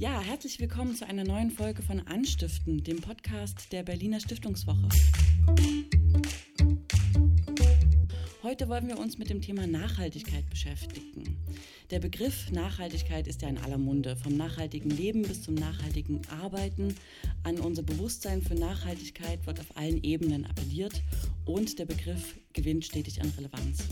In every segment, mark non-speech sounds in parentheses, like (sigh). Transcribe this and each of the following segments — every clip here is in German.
Ja, herzlich willkommen zu einer neuen Folge von Anstiften, dem Podcast der Berliner Stiftungswoche. Heute wollen wir uns mit dem Thema Nachhaltigkeit beschäftigen. Der Begriff Nachhaltigkeit ist ja in aller Munde, vom nachhaltigen Leben bis zum nachhaltigen Arbeiten. An unser Bewusstsein für Nachhaltigkeit wird auf allen Ebenen appelliert und der Begriff gewinnt stetig an Relevanz.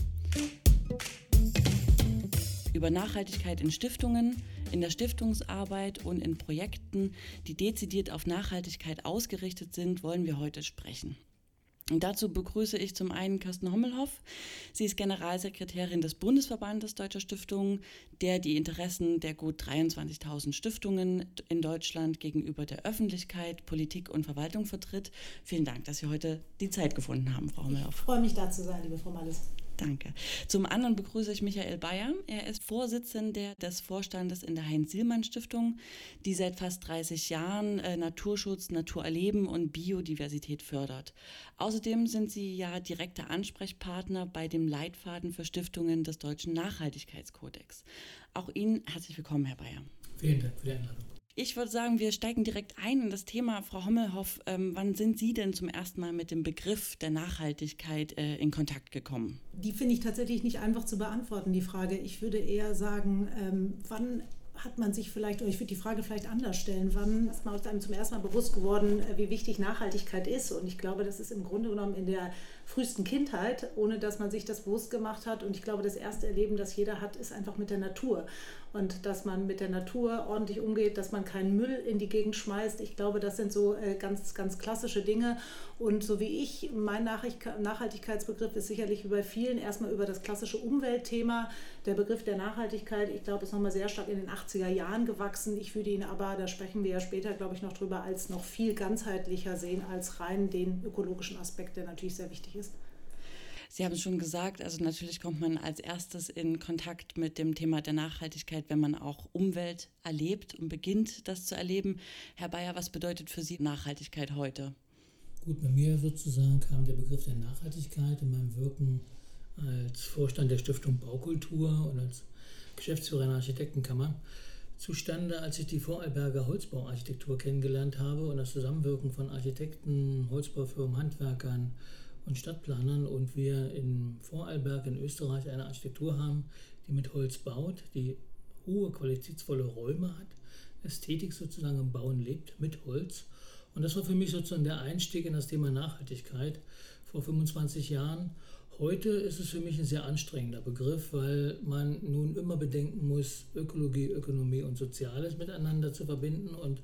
Über Nachhaltigkeit in Stiftungen, in der Stiftungsarbeit und in Projekten, die dezidiert auf Nachhaltigkeit ausgerichtet sind, wollen wir heute sprechen. Und dazu begrüße ich zum einen Kirsten Hommelhoff. Sie ist Generalsekretärin des Bundesverbandes Deutscher Stiftungen, der die Interessen der gut 23.000 Stiftungen in Deutschland gegenüber der Öffentlichkeit, Politik und Verwaltung vertritt. Vielen Dank, dass Sie heute die Zeit gefunden haben, Frau Hommelhoff. Ich freue mich, da zu sein, liebe Frau Malles. Danke. Zum anderen begrüße ich Michael Bayer. Er ist Vorsitzender des Vorstandes in der Heinz-Sielmann-Stiftung, die seit fast 30 Jahren äh, Naturschutz, Naturerleben und Biodiversität fördert. Außerdem sind Sie ja direkter Ansprechpartner bei dem Leitfaden für Stiftungen des Deutschen Nachhaltigkeitskodex. Auch Ihnen herzlich willkommen, Herr Bayer. Vielen Dank für die Einladung. Ich würde sagen, wir steigen direkt ein in das Thema. Frau Hommelhoff, ähm, wann sind Sie denn zum ersten Mal mit dem Begriff der Nachhaltigkeit äh, in Kontakt gekommen? Die finde ich tatsächlich nicht einfach zu beantworten, die Frage. Ich würde eher sagen, ähm, wann hat man sich vielleicht, oder ich würde die Frage vielleicht anders stellen, wann ist man einem zum ersten Mal bewusst geworden, äh, wie wichtig Nachhaltigkeit ist? Und ich glaube, das ist im Grunde genommen in der frühesten Kindheit, ohne dass man sich das bewusst gemacht hat. Und ich glaube, das erste Erleben, das jeder hat, ist einfach mit der Natur und dass man mit der Natur ordentlich umgeht, dass man keinen Müll in die Gegend schmeißt. Ich glaube, das sind so äh, ganz, ganz klassische Dinge. Und so wie ich, mein Nachhaltigkeitsbegriff ist sicherlich wie bei vielen erstmal über das klassische Umweltthema. Der Begriff der Nachhaltigkeit, ich glaube, ist nochmal sehr stark in den 80er Jahren gewachsen. Ich würde ihn aber, da sprechen wir ja später, glaube ich, noch drüber, als noch viel ganzheitlicher sehen als rein den ökologischen Aspekt, der natürlich sehr wichtig ist. Sie haben es schon gesagt, also natürlich kommt man als erstes in Kontakt mit dem Thema der Nachhaltigkeit, wenn man auch Umwelt erlebt und beginnt, das zu erleben. Herr Bayer, was bedeutet für Sie Nachhaltigkeit heute? Gut, bei mir sozusagen kam der Begriff der Nachhaltigkeit in meinem Wirken als Vorstand der Stiftung Baukultur und als Geschäftsführer einer Architektenkammer zustande, als ich die Vorarlberger Holzbauarchitektur kennengelernt habe und das Zusammenwirken von Architekten, Holzbaufirmen, Handwerkern und Stadtplanern und wir in Vorarlberg in Österreich eine Architektur haben, die mit Holz baut, die hohe qualitätsvolle Räume hat, Ästhetik sozusagen im Bauen lebt mit Holz. Und das war für mich sozusagen der Einstieg in das Thema Nachhaltigkeit vor 25 Jahren. Heute ist es für mich ein sehr anstrengender Begriff, weil man nun immer bedenken muss, Ökologie, Ökonomie und Soziales miteinander zu verbinden und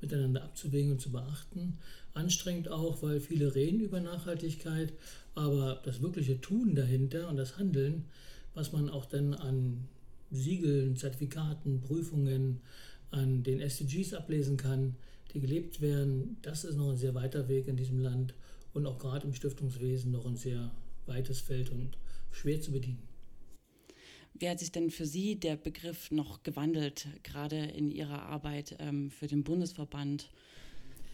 miteinander abzuwägen und zu beachten. Anstrengend auch, weil viele reden über Nachhaltigkeit, aber das wirkliche Tun dahinter und das Handeln, was man auch dann an Siegeln, Zertifikaten, Prüfungen, an den SDGs ablesen kann, die gelebt werden, das ist noch ein sehr weiter Weg in diesem Land und auch gerade im Stiftungswesen noch ein sehr weites Feld und schwer zu bedienen. Wie hat sich denn für Sie der Begriff noch gewandelt, gerade in Ihrer Arbeit ähm, für den Bundesverband?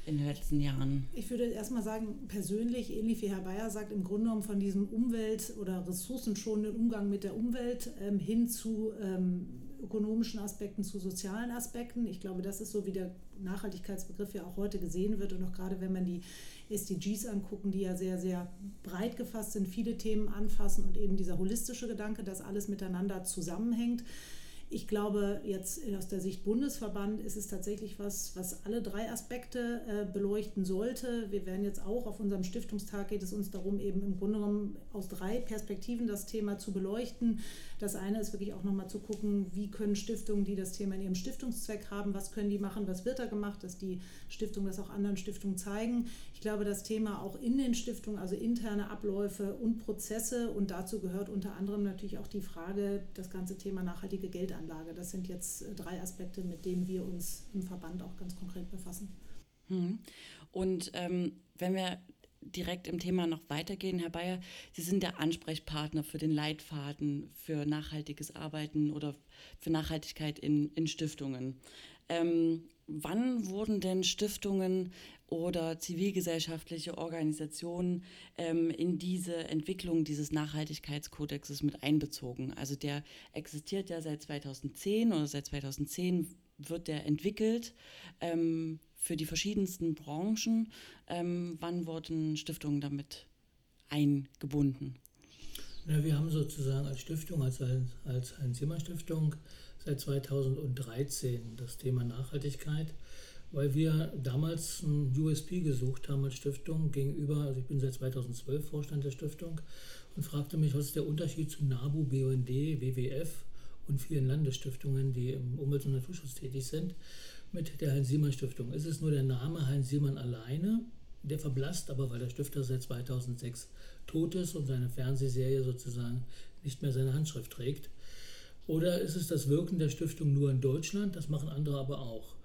In den letzten Jahren? Ich würde erstmal sagen, persönlich, ähnlich wie Herr Bayer sagt, im Grunde genommen von diesem Umwelt- oder ressourcenschonenden Umgang mit der Umwelt ähm, hin zu ähm, ökonomischen Aspekten, zu sozialen Aspekten. Ich glaube, das ist so, wie der Nachhaltigkeitsbegriff ja auch heute gesehen wird und auch gerade wenn man die SDGs angucken, die ja sehr, sehr breit gefasst sind, viele Themen anfassen und eben dieser holistische Gedanke, dass alles miteinander zusammenhängt. Ich glaube, jetzt aus der Sicht Bundesverband ist es tatsächlich was, was alle drei Aspekte äh, beleuchten sollte. Wir werden jetzt auch auf unserem Stiftungstag geht es uns darum, eben im Grunde genommen aus drei Perspektiven das Thema zu beleuchten. Das eine ist wirklich auch nochmal zu gucken, wie können Stiftungen, die das Thema in ihrem Stiftungszweck haben, was können die machen, was wird da gemacht, dass die Stiftungen das auch anderen Stiftungen zeigen. Ich glaube, das Thema auch in den Stiftungen, also interne Abläufe und Prozesse und dazu gehört unter anderem natürlich auch die Frage, das ganze Thema nachhaltige Geldanlage Geldanlage. Das sind jetzt äh, drei Aspekte, mit denen wir uns im Verband auch ganz konkret befassen. Mhm. Und ähm, wenn wir direkt im Thema noch weitergehen, Herr Bayer, Sie sind der Ansprechpartner für den Leitfaden für nachhaltiges Arbeiten oder für Nachhaltigkeit in, in Stiftungen. Ähm, wann wurden denn Stiftungen oder zivilgesellschaftliche Organisationen ähm, in diese Entwicklung dieses Nachhaltigkeitskodexes mit einbezogen. Also der existiert ja seit 2010 oder seit 2010 wird der entwickelt ähm, für die verschiedensten Branchen. Ähm, wann wurden Stiftungen damit eingebunden? Ja, wir haben sozusagen als Stiftung, als, als Heinz-Zimmer-Stiftung seit 2013 das Thema Nachhaltigkeit weil wir damals ein USP gesucht haben als Stiftung gegenüber, also ich bin seit 2012 Vorstand der Stiftung und fragte mich, was ist der Unterschied zu NABU, BUND, WWF und vielen Landesstiftungen, die im Umwelt- und Naturschutz tätig sind, mit der Heinz-Siemann-Stiftung. Ist es nur der Name Heinz-Siemann alleine? Der verblasst aber, weil der Stifter seit 2006 tot ist und seine Fernsehserie sozusagen nicht mehr seine Handschrift trägt. Oder ist es das Wirken der Stiftung nur in Deutschland? Das machen andere aber auch.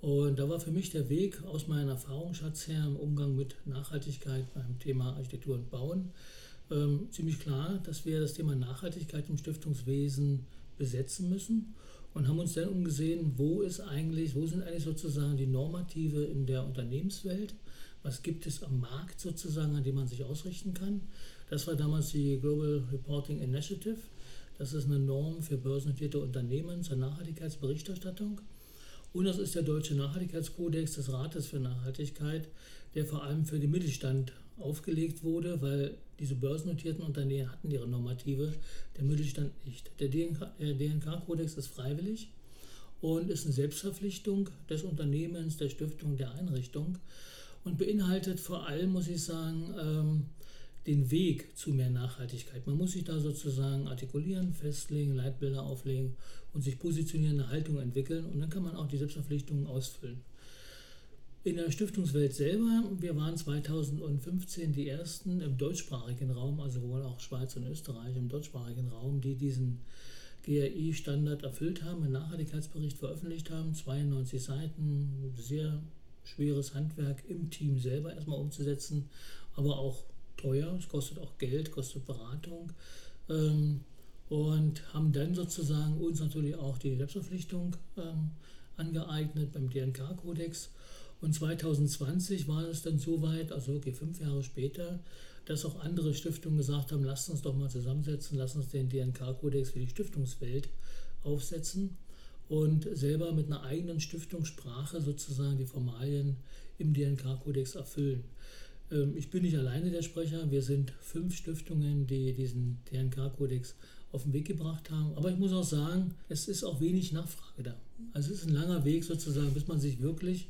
Und da war für mich der Weg aus meinem Erfahrungsschatz her im Umgang mit Nachhaltigkeit beim Thema Architektur und Bauen ähm, ziemlich klar, dass wir das Thema Nachhaltigkeit im Stiftungswesen besetzen müssen und haben uns dann umgesehen, wo ist eigentlich, wo sind eigentlich sozusagen die Normative in der Unternehmenswelt, was gibt es am Markt sozusagen, an dem man sich ausrichten kann. Das war damals die Global Reporting Initiative. Das ist eine Norm für börsennotierte Unternehmen zur Nachhaltigkeitsberichterstattung. Und das ist der Deutsche Nachhaltigkeitskodex des Rates für Nachhaltigkeit, der vor allem für den Mittelstand aufgelegt wurde, weil diese börsennotierten Unternehmen hatten ihre Normative, der Mittelstand nicht. Der DNK-Kodex ist freiwillig und ist eine Selbstverpflichtung des Unternehmens, der Stiftung, der Einrichtung und beinhaltet vor allem, muss ich sagen, ähm, den Weg zu mehr Nachhaltigkeit. Man muss sich da sozusagen artikulieren, festlegen, Leitbilder auflegen und sich positionieren, eine Haltung entwickeln und dann kann man auch die Selbstverpflichtungen ausfüllen. In der Stiftungswelt selber, wir waren 2015 die ersten im deutschsprachigen Raum, also wohl auch Schweiz und Österreich im deutschsprachigen Raum, die diesen GRI-Standard erfüllt haben, einen Nachhaltigkeitsbericht veröffentlicht haben, 92 Seiten, sehr schweres Handwerk im Team selber erstmal umzusetzen, aber auch teuer, es kostet auch Geld, kostet Beratung. Ähm, und haben dann sozusagen uns natürlich auch die Selbstverpflichtung ähm, angeeignet beim DNK-Kodex. Und 2020 war es dann so weit, also wirklich fünf Jahre später, dass auch andere Stiftungen gesagt haben, lasst uns doch mal zusammensetzen, lasst uns den DNK-Kodex für die Stiftungswelt aufsetzen und selber mit einer eigenen Stiftungssprache sozusagen die Formalien im DNK-Kodex erfüllen. Ähm, ich bin nicht alleine der Sprecher. Wir sind fünf Stiftungen, die diesen DNK-Kodex auf den Weg gebracht haben. Aber ich muss auch sagen, es ist auch wenig Nachfrage da. Also es ist ein langer Weg sozusagen, bis man sich wirklich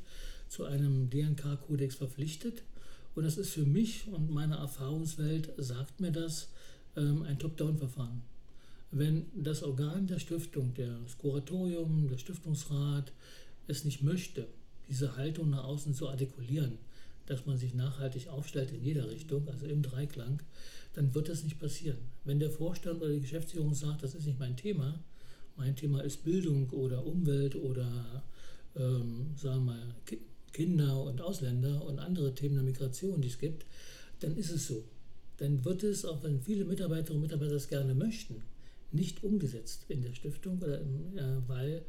zu einem DNK-Kodex verpflichtet. Und das ist für mich und meine Erfahrungswelt, sagt mir das, ähm, ein Top-Down-Verfahren. Wenn das Organ der Stiftung, das Kuratorium, der Stiftungsrat es nicht möchte, diese Haltung nach außen zu artikulieren, dass man sich nachhaltig aufstellt in jeder Richtung, also im Dreiklang, dann wird das nicht passieren. Wenn der Vorstand oder die Geschäftsführung sagt, das ist nicht mein Thema, mein Thema ist Bildung oder Umwelt oder ähm, sagen wir mal Kinder und Ausländer und andere Themen der Migration, die es gibt, dann ist es so. Dann wird es, auch wenn viele Mitarbeiterinnen und Mitarbeiter das gerne möchten, nicht umgesetzt in der Stiftung, oder, äh, weil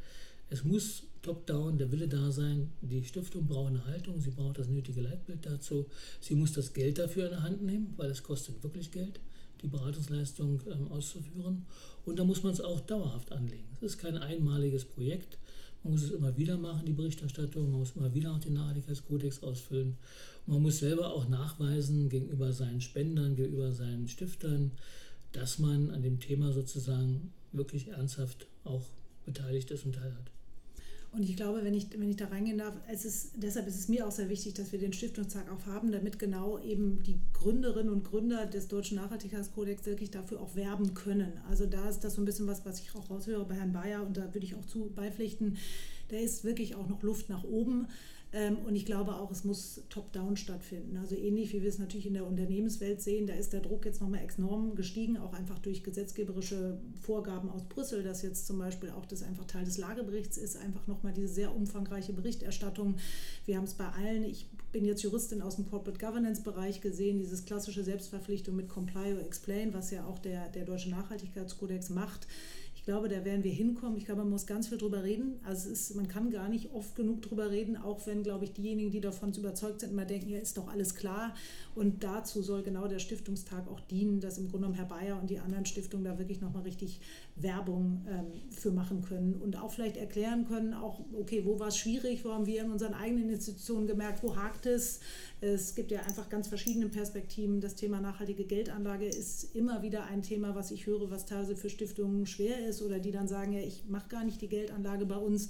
es muss top-down der Wille da sein. Die Stiftung braucht eine Haltung, sie braucht das nötige Leitbild dazu. Sie muss das Geld dafür in der Hand nehmen, weil es kostet wirklich Geld, die Beratungsleistung ähm, auszuführen. Und da muss man es auch dauerhaft anlegen. Es ist kein einmaliges Projekt. Man muss es immer wieder machen, die Berichterstattung. Man muss immer wieder auch den Nachhaltigkeitskodex ausfüllen. Und man muss selber auch nachweisen gegenüber seinen Spendern, gegenüber seinen Stiftern, dass man an dem Thema sozusagen wirklich ernsthaft auch beteiligt ist und teilhat. Und ich glaube, wenn ich, wenn ich da reingehen darf, es ist, deshalb ist es mir auch sehr wichtig, dass wir den Stiftungstag auch haben, damit genau eben die Gründerinnen und Gründer des Deutschen Nachhaltigkeitskodex wirklich dafür auch werben können. Also da ist das so ein bisschen was, was ich auch raushöre bei Herrn Bayer und da würde ich auch zu beipflichten. Da ist wirklich auch noch Luft nach oben. Ähm, und ich glaube auch, es muss top-down stattfinden. Also ähnlich wie wir es natürlich in der Unternehmenswelt sehen, da ist der Druck jetzt nochmal enorm gestiegen, auch einfach durch gesetzgeberische Vorgaben aus Brüssel, dass jetzt zum Beispiel auch das einfach Teil des Lageberichts ist, einfach nochmal diese sehr umfangreiche Berichterstattung. Wir haben es bei allen, ich bin jetzt Juristin aus dem Corporate Governance Bereich gesehen, dieses klassische Selbstverpflichtung mit Comply or Explain, was ja auch der, der Deutsche Nachhaltigkeitskodex macht glaube, da werden wir hinkommen. Ich glaube, man muss ganz viel drüber reden. Also ist, man kann gar nicht oft genug drüber reden, auch wenn, glaube ich, diejenigen, die davon überzeugt sind, immer denken, ja, ist doch alles klar. Und dazu soll genau der Stiftungstag auch dienen, dass im Grunde genommen Herr Bayer und die anderen Stiftungen da wirklich nochmal richtig Werbung ähm, für machen können und auch vielleicht erklären können, auch, okay, wo war es schwierig, wo haben wir in unseren eigenen Institutionen gemerkt, wo hakt es. Es gibt ja einfach ganz verschiedene Perspektiven. Das Thema nachhaltige Geldanlage ist immer wieder ein Thema, was ich höre, was teilweise für Stiftungen schwer ist oder die dann sagen, ja, ich mache gar nicht die Geldanlage bei uns.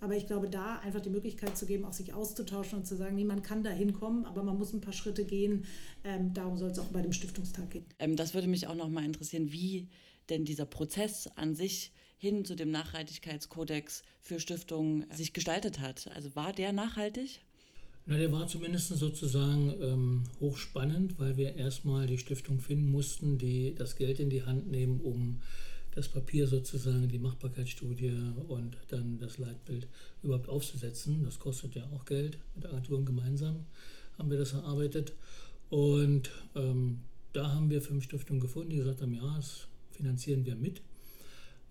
Aber ich glaube, da einfach die Möglichkeit zu geben, auch sich auszutauschen und zu sagen, niemand kann da hinkommen, aber man muss ein paar Schritte gehen. Ähm, darum soll es auch bei dem Stiftungstag gehen. Ähm, das würde mich auch noch mal interessieren, wie denn dieser Prozess an sich hin zu dem Nachhaltigkeitskodex für Stiftungen sich gestaltet hat. Also war der nachhaltig? Na, der war zumindest sozusagen ähm, hochspannend, weil wir erstmal die Stiftung finden mussten, die das Geld in die Hand nehmen, um das Papier sozusagen, die Machbarkeitsstudie und dann das Leitbild überhaupt aufzusetzen. Das kostet ja auch Geld. Mit Agenturen gemeinsam haben wir das erarbeitet. Und ähm, da haben wir fünf Stiftungen gefunden, die gesagt haben, ja, das finanzieren wir mit.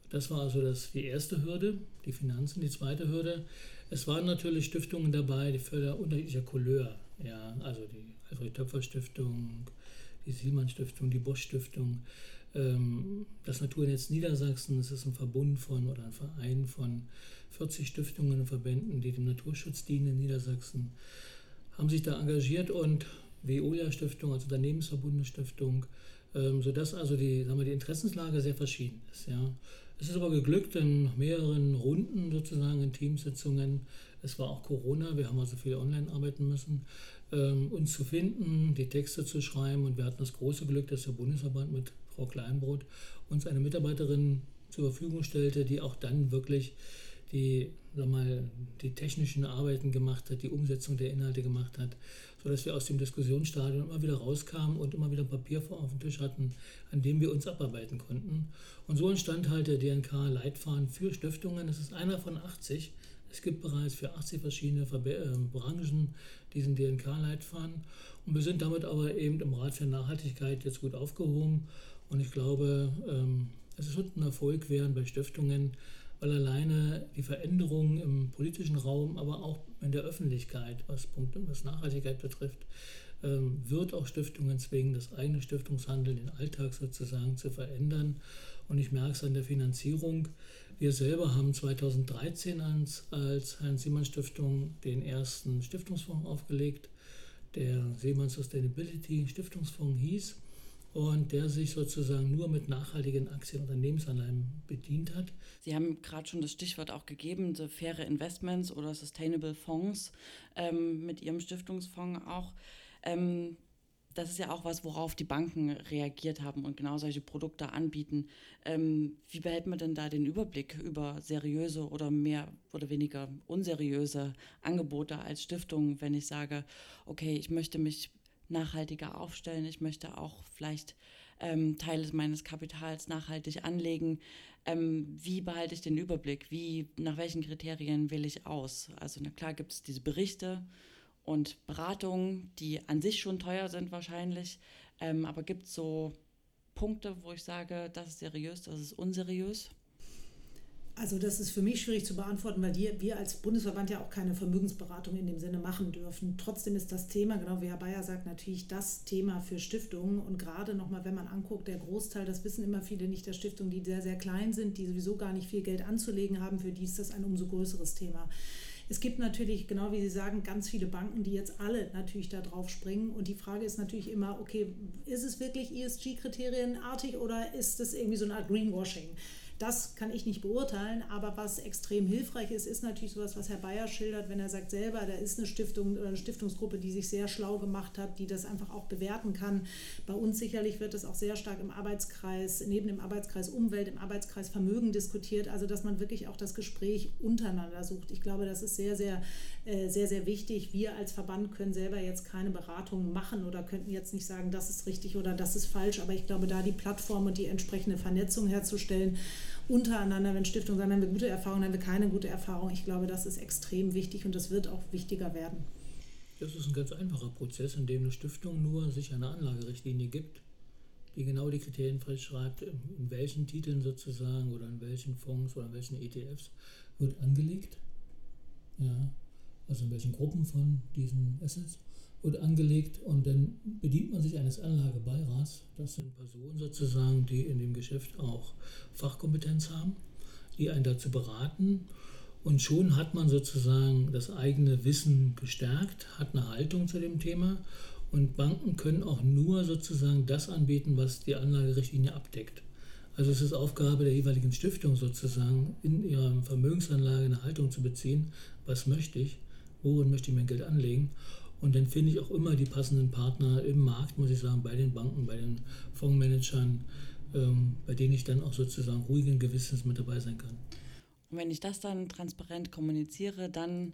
Das war also das, die erste Hürde, die Finanzen. Die zweite Hürde, es waren natürlich Stiftungen dabei, die für unterschiedlicher Couleur. Ja, also die Alfred Töpfer Stiftung, die Siemens Stiftung, die Bosch Stiftung. Ähm, das Naturnetz Niedersachsen, das ist ein Verbund von oder ein Verein von 40 Stiftungen und Verbänden, die dem Naturschutz dienen in Niedersachsen, haben sich da engagiert und Veolia Stiftung, also Unternehmensverbundesstiftung, ähm, sodass also die, sagen wir, die Interessenslage sehr verschieden ist. Ja. Es ist aber geglückt in mehreren Runden sozusagen in Teamsitzungen. Es war auch Corona, wir haben also viel online arbeiten müssen, ähm, uns zu finden, die Texte zu schreiben und wir hatten das große Glück, dass der Bundesverband mit Frau Kleinbrot, uns eine Mitarbeiterin zur Verfügung stellte, die auch dann wirklich die, sag mal, die technischen Arbeiten gemacht hat, die Umsetzung der Inhalte gemacht hat, sodass wir aus dem Diskussionsstadium immer wieder rauskamen und immer wieder Papier vor auf dem Tisch hatten, an dem wir uns abarbeiten konnten. Und so entstand halt der DNK-Leitfaden für Stiftungen. Es ist einer von 80. Es gibt bereits für 80 verschiedene äh, Branchen diesen DNK-Leitfaden. Und wir sind damit aber eben im Rat für Nachhaltigkeit jetzt gut aufgehoben und ich glaube, ähm, es wird ein Erfolg werden bei Stiftungen, weil alleine die Veränderungen im politischen Raum, aber auch in der Öffentlichkeit, was, Punkte, was Nachhaltigkeit betrifft, ähm, wird auch Stiftungen zwingen, das eigene Stiftungshandeln, den Alltag sozusagen zu verändern. Und ich merke es an der Finanzierung. Wir selber haben 2013 als, als Heinz-Siemann-Stiftung den ersten Stiftungsfonds aufgelegt, der Seemann Sustainability Stiftungsfonds hieß und der sich sozusagen nur mit nachhaltigen Aktien- und Unternehmensanleihen bedient hat. Sie haben gerade schon das Stichwort auch gegeben, so faire Investments oder Sustainable Fonds ähm, mit Ihrem Stiftungsfonds auch. Ähm, das ist ja auch was, worauf die Banken reagiert haben und genau solche Produkte anbieten. Ähm, wie behält man denn da den Überblick über seriöse oder mehr oder weniger unseriöse Angebote als Stiftung, wenn ich sage, okay, ich möchte mich nachhaltiger aufstellen. Ich möchte auch vielleicht ähm, Teile meines Kapitals nachhaltig anlegen. Ähm, wie behalte ich den Überblick? Wie, nach welchen Kriterien wähle ich aus? Also na klar gibt es diese Berichte und Beratungen, die an sich schon teuer sind wahrscheinlich. Ähm, aber gibt es so Punkte, wo ich sage, das ist seriös, das ist unseriös? Also das ist für mich schwierig zu beantworten, weil die, wir als Bundesverband ja auch keine Vermögensberatung in dem Sinne machen dürfen. Trotzdem ist das Thema, genau wie Herr Bayer sagt, natürlich das Thema für Stiftungen. Und gerade nochmal, wenn man anguckt, der Großteil, das wissen immer viele nicht der Stiftungen, die sehr, sehr klein sind, die sowieso gar nicht viel Geld anzulegen haben, für die ist das ein umso größeres Thema. Es gibt natürlich, genau wie Sie sagen, ganz viele Banken, die jetzt alle natürlich da drauf springen. Und die Frage ist natürlich immer, okay, ist es wirklich ESG-kriterienartig oder ist es irgendwie so eine Art Greenwashing? Das kann ich nicht beurteilen, aber was extrem hilfreich ist, ist natürlich sowas, was Herr Bayer schildert, wenn er sagt selber, da ist eine Stiftung oder eine Stiftungsgruppe, die sich sehr schlau gemacht hat, die das einfach auch bewerten kann. Bei uns sicherlich wird es auch sehr stark im Arbeitskreis, neben dem Arbeitskreis Umwelt, im Arbeitskreis Vermögen diskutiert, also dass man wirklich auch das Gespräch untereinander sucht. Ich glaube, das ist sehr, sehr, äh, sehr, sehr wichtig. Wir als Verband können selber jetzt keine Beratung machen oder könnten jetzt nicht sagen, das ist richtig oder das ist falsch, aber ich glaube, da die Plattform und die entsprechende Vernetzung herzustellen, untereinander, wenn Stiftungen sagen, haben wir gute Erfahrungen, haben wir keine gute Erfahrung. Ich glaube, das ist extrem wichtig und das wird auch wichtiger werden. Das ist ein ganz einfacher Prozess, in dem eine Stiftung nur sich eine Anlagerichtlinie gibt, die genau die Kriterien festschreibt, in welchen Titeln sozusagen oder in welchen Fonds oder in welchen ETFs wird angelegt. Ja, also in welchen Gruppen von diesen Assets wird angelegt und dann bedient man sich eines Anlagebeirats. Das sind Personen sozusagen, die in dem Geschäft auch Fachkompetenz haben, die einen dazu beraten. Und schon hat man sozusagen das eigene Wissen gestärkt, hat eine Haltung zu dem Thema. Und Banken können auch nur sozusagen das anbieten, was die Anlagerichtlinie abdeckt. Also es ist Aufgabe der jeweiligen Stiftung sozusagen, in ihrer Vermögensanlage eine Haltung zu beziehen. Was möchte ich? Worin möchte ich mein Geld anlegen? Und dann finde ich auch immer die passenden Partner im Markt, muss ich sagen, bei den Banken, bei den Fondsmanagern, ähm, bei denen ich dann auch sozusagen ruhigen Gewissens mit dabei sein kann. Und wenn ich das dann transparent kommuniziere, dann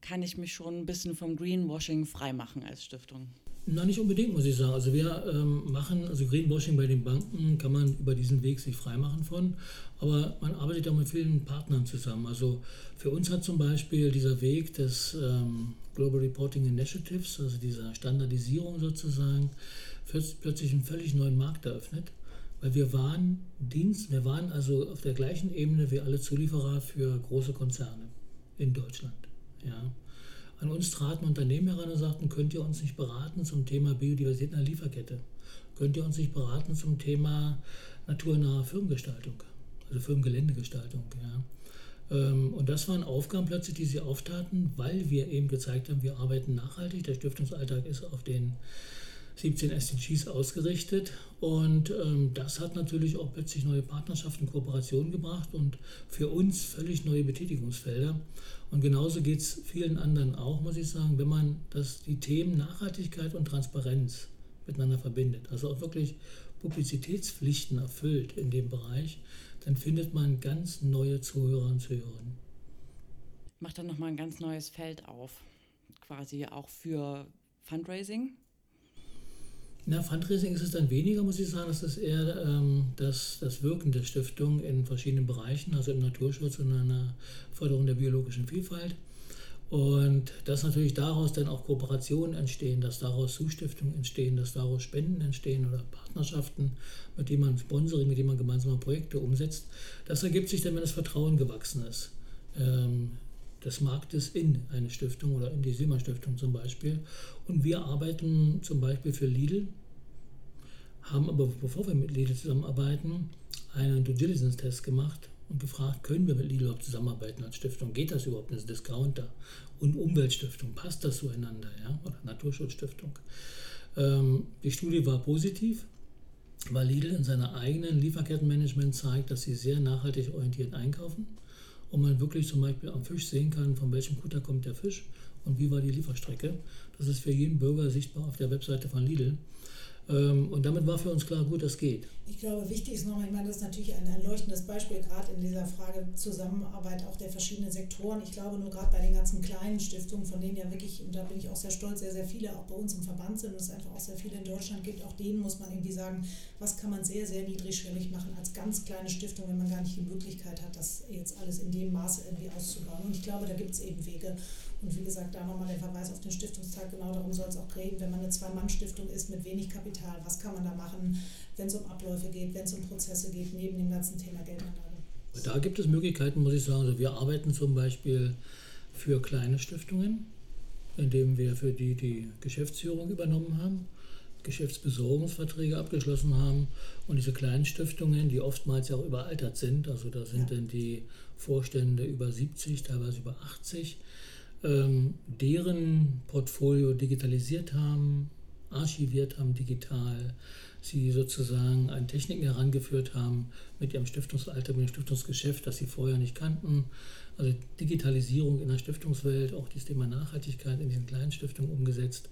kann ich mich schon ein bisschen vom Greenwashing freimachen als Stiftung. Na, nicht unbedingt, muss ich sagen. Also wir ähm, machen, also Greenwashing bei den Banken kann man über diesen Weg sich freimachen von, aber man arbeitet auch mit vielen Partnern zusammen. Also für uns hat zum Beispiel dieser Weg des ähm, Global Reporting Initiatives, also dieser Standardisierung sozusagen, plötzlich einen völlig neuen Markt eröffnet, weil wir waren Dienst, wir waren also auf der gleichen Ebene wie alle Zulieferer für große Konzerne in Deutschland. Ja. An uns traten Unternehmen heran und sagten, könnt ihr uns nicht beraten zum Thema Biodiversität in der Lieferkette? Könnt ihr uns nicht beraten zum Thema naturnahe Firmengestaltung, also Firmengeländegestaltung? Ja? Ähm, und das waren Aufgaben plötzlich, die sie auftaten, weil wir eben gezeigt haben, wir arbeiten nachhaltig. Der Stiftungsalltag ist auf den 17 SDGs ausgerichtet. Und ähm, das hat natürlich auch plötzlich neue Partnerschaften, Kooperationen gebracht und für uns völlig neue Betätigungsfelder. Und genauso geht es vielen anderen auch, muss ich sagen, wenn man das, die Themen Nachhaltigkeit und Transparenz miteinander verbindet, also auch wirklich Publizitätspflichten erfüllt in dem Bereich, dann findet man ganz neue Zuhörer und Zuhörerinnen. Macht dann nochmal ein ganz neues Feld auf, quasi auch für Fundraising? Na, Fundraising ist es dann weniger, muss ich sagen. Das ist eher ähm, das, das Wirken der Stiftung in verschiedenen Bereichen, also im Naturschutz und in der Förderung der biologischen Vielfalt. Und dass natürlich daraus dann auch Kooperationen entstehen, dass daraus Zustiftungen entstehen, dass daraus Spenden entstehen oder Partnerschaften, mit denen man Sponsoring, mit denen man gemeinsame Projekte umsetzt. Das ergibt sich dann, wenn das Vertrauen gewachsen ist. Ähm, des Marktes in eine Stiftung oder in die SIMA Stiftung zum Beispiel. Und wir arbeiten zum Beispiel für Lidl, haben aber, bevor wir mit Lidl zusammenarbeiten, einen Due Diligence-Test gemacht und gefragt, können wir mit Lidl überhaupt zusammenarbeiten als Stiftung? Geht das überhaupt als Discounter und Umweltstiftung? Passt das zueinander? Ja? Oder Naturschutzstiftung? Ähm, die Studie war positiv, weil Lidl in seiner eigenen Lieferkettenmanagement zeigt, dass sie sehr nachhaltig orientiert einkaufen und man wirklich zum Beispiel am Fisch sehen kann, von welchem Kutter kommt der Fisch und wie war die Lieferstrecke. Das ist für jeden Bürger sichtbar auf der Webseite von Lidl. Ähm, und damit war für uns klar, gut, das geht. Ich glaube, wichtig ist nochmal, ich meine, das ist natürlich ein, ein leuchtendes Beispiel, gerade in dieser Frage Zusammenarbeit auch der verschiedenen Sektoren. Ich glaube nur gerade bei den ganzen kleinen Stiftungen, von denen ja wirklich, und da bin ich auch sehr stolz, sehr, sehr viele auch bei uns im Verband sind und es einfach auch sehr viele in Deutschland gibt, auch denen muss man irgendwie sagen, was kann man sehr, sehr niedrigschwellig machen als ganz kleine Stiftung, wenn man gar nicht die Möglichkeit hat, das jetzt alles in dem Maße irgendwie auszubauen. Und ich glaube, da gibt es eben Wege. Und wie gesagt, da nochmal der Verweis auf den Stiftungstag, genau darum soll es auch reden, wenn man eine Zwei-Mann-Stiftung ist mit wenig Kapital, was kann man da machen, wenn es um Abläufe geht, wenn es um Prozesse geht, neben dem ganzen Thema Geldanlage. Da gibt es Möglichkeiten, muss ich sagen. Also wir arbeiten zum Beispiel für kleine Stiftungen, indem wir für die die Geschäftsführung übernommen haben, Geschäftsbesorgungsverträge abgeschlossen haben und diese kleinen Stiftungen, die oftmals ja auch überaltert sind, also da sind ja. dann die Vorstände über 70, teilweise über 80, ähm, deren Portfolio digitalisiert haben, archiviert haben digital, sie sozusagen an Techniken herangeführt haben mit ihrem Stiftungsalter, mit dem Stiftungsgeschäft, das sie vorher nicht kannten. Also Digitalisierung in der Stiftungswelt, auch das Thema Nachhaltigkeit in diesen kleinen Stiftungen umgesetzt.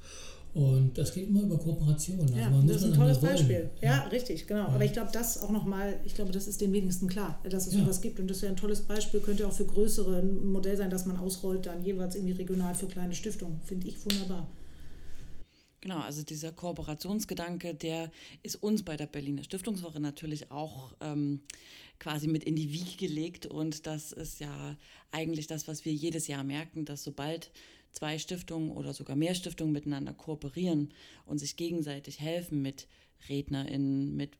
Und das geht immer über Kooperation. Also ja, das ist ein tolles Beispiel. Ja, ja, richtig, genau. Ja. Aber ich glaube, das auch nochmal, ich glaube, das ist den wenigsten klar, dass es ja. sowas gibt. Und das ja ein tolles Beispiel, könnte auch für größere ein Modell sein, das man ausrollt, dann jeweils irgendwie regional für kleine Stiftungen. Finde ich wunderbar. Genau, also dieser Kooperationsgedanke, der ist uns bei der Berliner Stiftungswoche natürlich auch ähm, quasi mit in die Wiege gelegt. Und das ist ja eigentlich das, was wir jedes Jahr merken, dass sobald zwei Stiftungen oder sogar mehr Stiftungen miteinander kooperieren und sich gegenseitig helfen mit RednerInnen, mit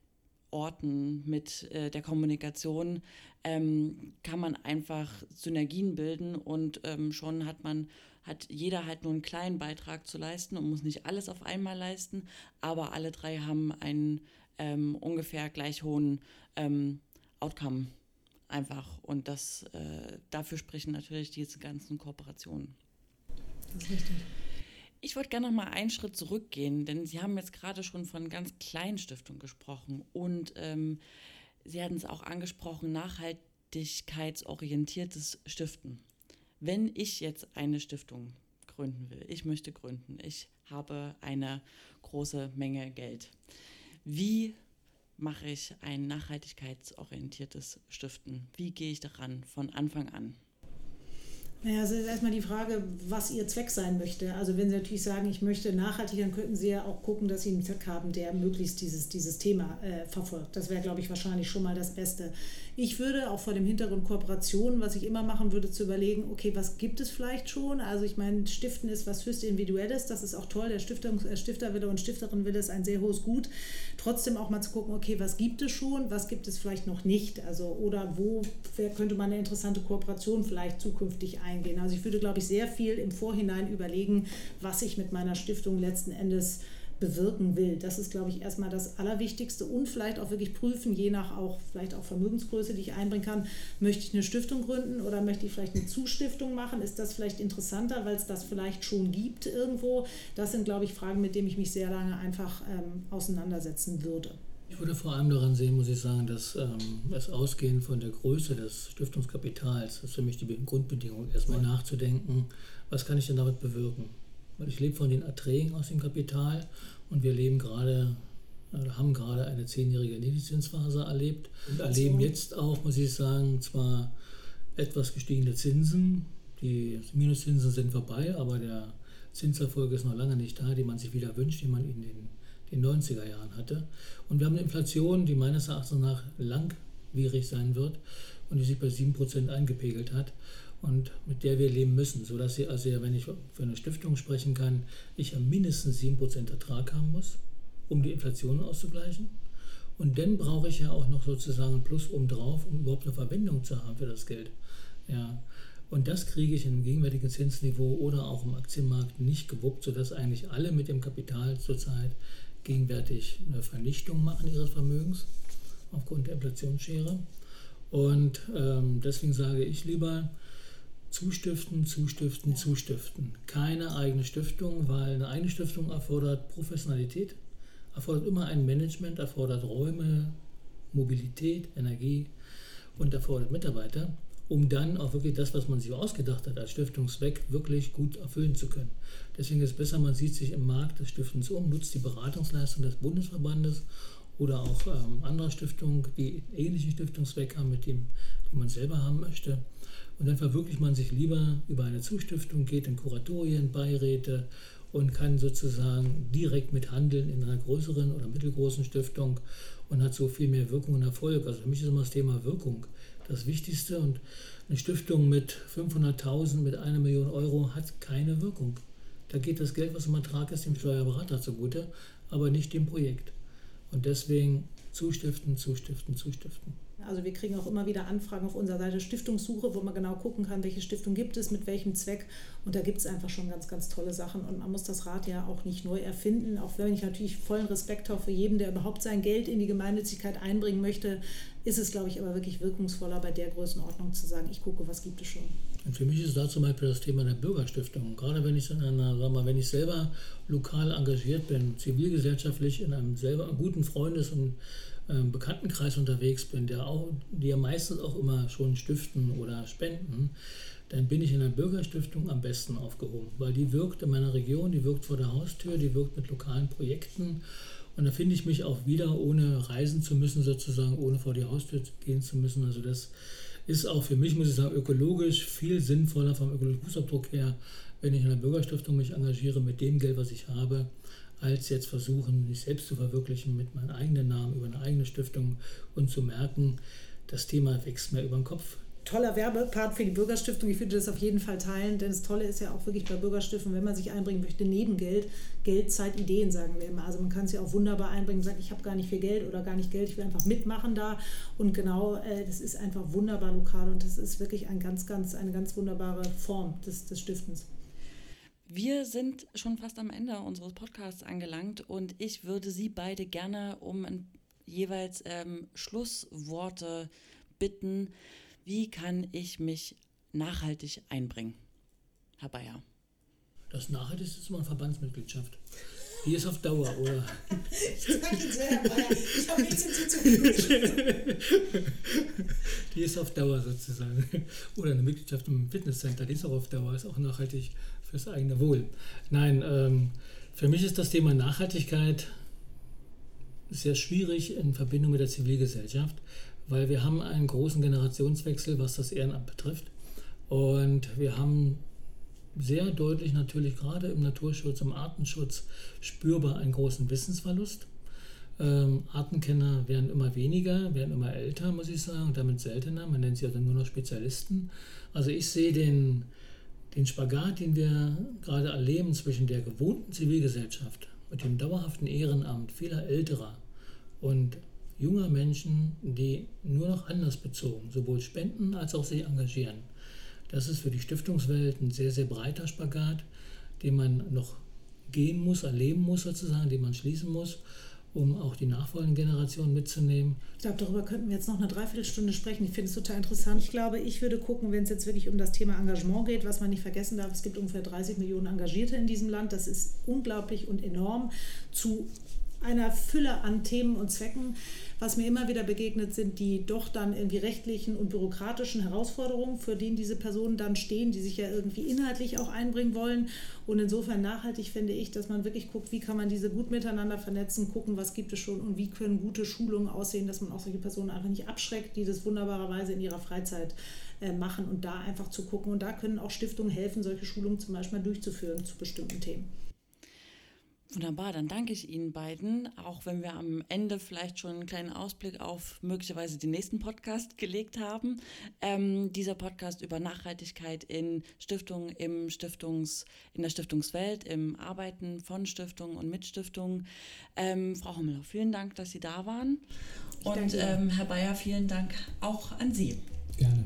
Orten, mit äh, der Kommunikation ähm, kann man einfach Synergien bilden und ähm, schon hat man, hat jeder halt nur einen kleinen Beitrag zu leisten und muss nicht alles auf einmal leisten, aber alle drei haben einen ähm, ungefähr gleich hohen ähm, Outcome einfach und das äh, dafür sprechen natürlich diese ganzen Kooperationen. Das ist richtig. Ich wollte gerne noch mal einen Schritt zurückgehen, denn Sie haben jetzt gerade schon von ganz kleinen Stiftungen gesprochen und ähm, Sie hatten es auch angesprochen, nachhaltigkeitsorientiertes Stiften. Wenn ich jetzt eine Stiftung gründen will, ich möchte gründen, ich habe eine große Menge Geld. Wie mache ich ein nachhaltigkeitsorientiertes Stiften? Wie gehe ich daran von Anfang an? Naja, es ist erstmal die Frage, was Ihr Zweck sein möchte. Also wenn Sie natürlich sagen, ich möchte nachhaltig, dann könnten Sie ja auch gucken, dass Sie einen Zweck haben, der möglichst dieses, dieses Thema äh, verfolgt. Das wäre, glaube ich, wahrscheinlich schon mal das Beste. Ich würde auch vor dem Hintergrund Kooperationen, was ich immer machen würde, zu überlegen, okay, was gibt es vielleicht schon? Also ich meine, Stiften ist was höchst Individuelles, das ist auch toll. Der äh, Stifterwille und Stifterinwille ist ein sehr hohes Gut. Trotzdem auch mal zu gucken, okay, was gibt es schon, was gibt es vielleicht noch nicht? Also oder wo könnte man eine interessante Kooperation vielleicht zukünftig ein? eingehen. Also ich würde, glaube ich, sehr viel im Vorhinein überlegen, was ich mit meiner Stiftung letzten Endes bewirken will. Das ist, glaube ich, erstmal das Allerwichtigste und vielleicht auch wirklich prüfen, je nach auch vielleicht auch Vermögensgröße, die ich einbringen kann, möchte ich eine Stiftung gründen oder möchte ich vielleicht eine Zustiftung machen? Ist das vielleicht interessanter, weil es das vielleicht schon gibt irgendwo? Das sind, glaube ich, Fragen, mit denen ich mich sehr lange einfach ähm, auseinandersetzen würde. Ich würde vor allem daran sehen, muss ich sagen, dass ähm, das Ausgehen von der Größe des Stiftungskapitals, das ist für mich die Grundbedingung, erstmal nachzudenken, was kann ich denn damit bewirken? Weil ich lebe von den Erträgen aus dem Kapital und wir leben gerade, äh, haben gerade eine zehnjährige Niedrigzinsphase erlebt und erleben jetzt auch, muss ich sagen, zwar etwas gestiegene Zinsen, die Minuszinsen sind vorbei, aber der Zinserfolg ist noch lange nicht da, den man sich wieder wünscht, den man in den den 90er Jahren hatte. Und wir haben eine Inflation, die meines Erachtens nach langwierig sein wird und die sich bei 7% eingepegelt hat und mit der wir leben müssen, sodass sie, also wenn ich für eine Stiftung sprechen kann, ich ja mindestens 7% Ertrag haben muss, um die Inflation auszugleichen. Und dann brauche ich ja auch noch sozusagen Plus obendrauf, um überhaupt eine Verwendung zu haben für das Geld. Ja. Und das kriege ich im gegenwärtigen Zinsniveau oder auch im Aktienmarkt nicht gewuppt, sodass eigentlich alle mit dem Kapital zurzeit gegenwärtig eine Vernichtung machen ihres Vermögens aufgrund der Inflationsschere. Und ähm, deswegen sage ich lieber zustiften, zustiften, ja. zustiften. Keine eigene Stiftung, weil eine eigene Stiftung erfordert Professionalität, erfordert immer ein Management, erfordert Räume, Mobilität, Energie und erfordert Mitarbeiter um dann auch wirklich das, was man sich ausgedacht hat als Stiftungszweck, wirklich gut erfüllen zu können. Deswegen ist es besser, man sieht sich im Markt des Stiftens um, nutzt die Beratungsleistung des Bundesverbandes oder auch ähm, anderer Stiftungen, die ähnlichen Stiftungszweck haben, mit dem, die man selber haben möchte. Und dann verwirklicht man sich lieber über eine Zustiftung, geht in Kuratorien, Beiräte und kann sozusagen direkt mit handeln in einer größeren oder mittelgroßen Stiftung und hat so viel mehr Wirkung und Erfolg. Also für mich ist immer das Thema Wirkung das Wichtigste. Und eine Stiftung mit 500.000, mit einer Million Euro hat keine Wirkung. Da geht das Geld, was im Ertrag ist, dem Steuerberater zugute, aber nicht dem Projekt. Und deswegen zustiften, zustiften, zustiften. Also wir kriegen auch immer wieder Anfragen auf unserer Seite Stiftungssuche, wo man genau gucken kann, welche Stiftung gibt es, mit welchem Zweck. Und da gibt es einfach schon ganz, ganz tolle Sachen. Und man muss das Rad ja auch nicht neu erfinden, auch wenn ich natürlich vollen Respekt habe für jeden, der überhaupt sein Geld in die Gemeinnützigkeit einbringen möchte, ist es, glaube ich, aber wirklich wirkungsvoller bei der Größenordnung zu sagen, ich gucke, was gibt es schon. Und für mich ist da zum Beispiel das Thema der Bürgerstiftung. Gerade wenn ich in einer, sag mal, wenn ich selber lokal engagiert bin, zivilgesellschaftlich in einem selber guten Freundes- und Bekanntenkreis unterwegs bin, der auch, die ja meistens auch immer schon stiften oder spenden, dann bin ich in der Bürgerstiftung am besten aufgehoben, weil die wirkt in meiner Region, die wirkt vor der Haustür, die wirkt mit lokalen Projekten und da finde ich mich auch wieder, ohne reisen zu müssen, sozusagen, ohne vor die Haustür gehen zu müssen. Also das ist auch für mich, muss ich sagen, ökologisch viel sinnvoller vom ökologischen Fußabdruck her, wenn ich in der Bürgerstiftung mich engagiere mit dem Geld, was ich habe, als jetzt versuchen, mich selbst zu verwirklichen mit meinem eigenen Namen über eine eigene Stiftung und zu merken, das Thema wächst mir über den Kopf. toller Werbepart für die Bürgerstiftung. Ich würde das auf jeden Fall teilen, denn das Tolle ist ja auch wirklich bei Bürgerstiftungen, wenn man sich einbringen möchte, neben Geld, Geld, Zeit, Ideen, sagen wir immer. Also man kann ja auch wunderbar einbringen, sagt, ich habe gar nicht viel Geld oder gar nicht Geld, ich will einfach mitmachen da. Und genau, äh, das ist einfach wunderbar lokal und das ist wirklich ein ganz, ganz, eine ganz wunderbare Form des, des Stiftens. Wir sind schon fast am Ende unseres Podcasts angelangt und ich würde Sie beide gerne um jeweils ähm, Schlussworte bitten. Wie kann ich mich nachhaltig einbringen? Herr Bayer. Das Nachhaltigste ist immer eine Verbandsmitgliedschaft. Die ist auf Dauer, oder? (laughs) ich sage jetzt, Herr Bayer, ich habe nichts hinzuzufügen. (laughs) Die ist auf Dauer sozusagen. Oder eine Mitgliedschaft im Fitnesscenter, die ist auch auf Dauer, ist auch nachhaltig fürs eigene Wohl. Nein, ähm, für mich ist das Thema Nachhaltigkeit sehr schwierig in Verbindung mit der Zivilgesellschaft, weil wir haben einen großen Generationswechsel, was das Ehrenamt betrifft. Und wir haben sehr deutlich natürlich gerade im Naturschutz, im Artenschutz spürbar einen großen Wissensverlust. Ähm, Artenkenner werden immer weniger, werden immer älter, muss ich sagen, und damit seltener. Man nennt sie also nur noch Spezialisten. Also ich sehe den, den Spagat, den wir gerade erleben zwischen der gewohnten Zivilgesellschaft und dem dauerhaften Ehrenamt vieler älterer und junger Menschen, die nur noch anders bezogen sowohl spenden als auch sich engagieren. Das ist für die Stiftungswelt ein sehr, sehr breiter Spagat, den man noch gehen muss, erleben muss sozusagen, den man schließen muss um auch die nachfolgenden Generationen mitzunehmen. Ich glaube, darüber könnten wir jetzt noch eine Dreiviertelstunde sprechen. Ich finde es total interessant. Ich glaube, ich würde gucken, wenn es jetzt wirklich um das Thema Engagement geht, was man nicht vergessen darf, es gibt ungefähr 30 Millionen Engagierte in diesem Land. Das ist unglaublich und enorm zu einer Fülle an Themen und Zwecken. Was mir immer wieder begegnet, sind die doch dann irgendwie rechtlichen und bürokratischen Herausforderungen, für denen diese Personen dann stehen, die sich ja irgendwie inhaltlich auch einbringen wollen. Und insofern nachhaltig finde ich, dass man wirklich guckt, wie kann man diese gut miteinander vernetzen, gucken, was gibt es schon und wie können gute Schulungen aussehen, dass man auch solche Personen einfach nicht abschreckt, die das wunderbarerweise in ihrer Freizeit äh, machen und da einfach zu gucken. Und da können auch Stiftungen helfen, solche Schulungen zum Beispiel durchzuführen zu bestimmten Themen. Wunderbar, dann danke ich Ihnen beiden, auch wenn wir am Ende vielleicht schon einen kleinen Ausblick auf möglicherweise den nächsten Podcast gelegt haben. Ähm, dieser Podcast über Nachhaltigkeit in Stiftungen, im Stiftungs, in der Stiftungswelt, im Arbeiten von Stiftungen und mit Stiftungen. Ähm, Frau Hommeler, vielen Dank, dass Sie da waren. Und ähm, Herr Bayer, vielen Dank auch an Sie. Gerne.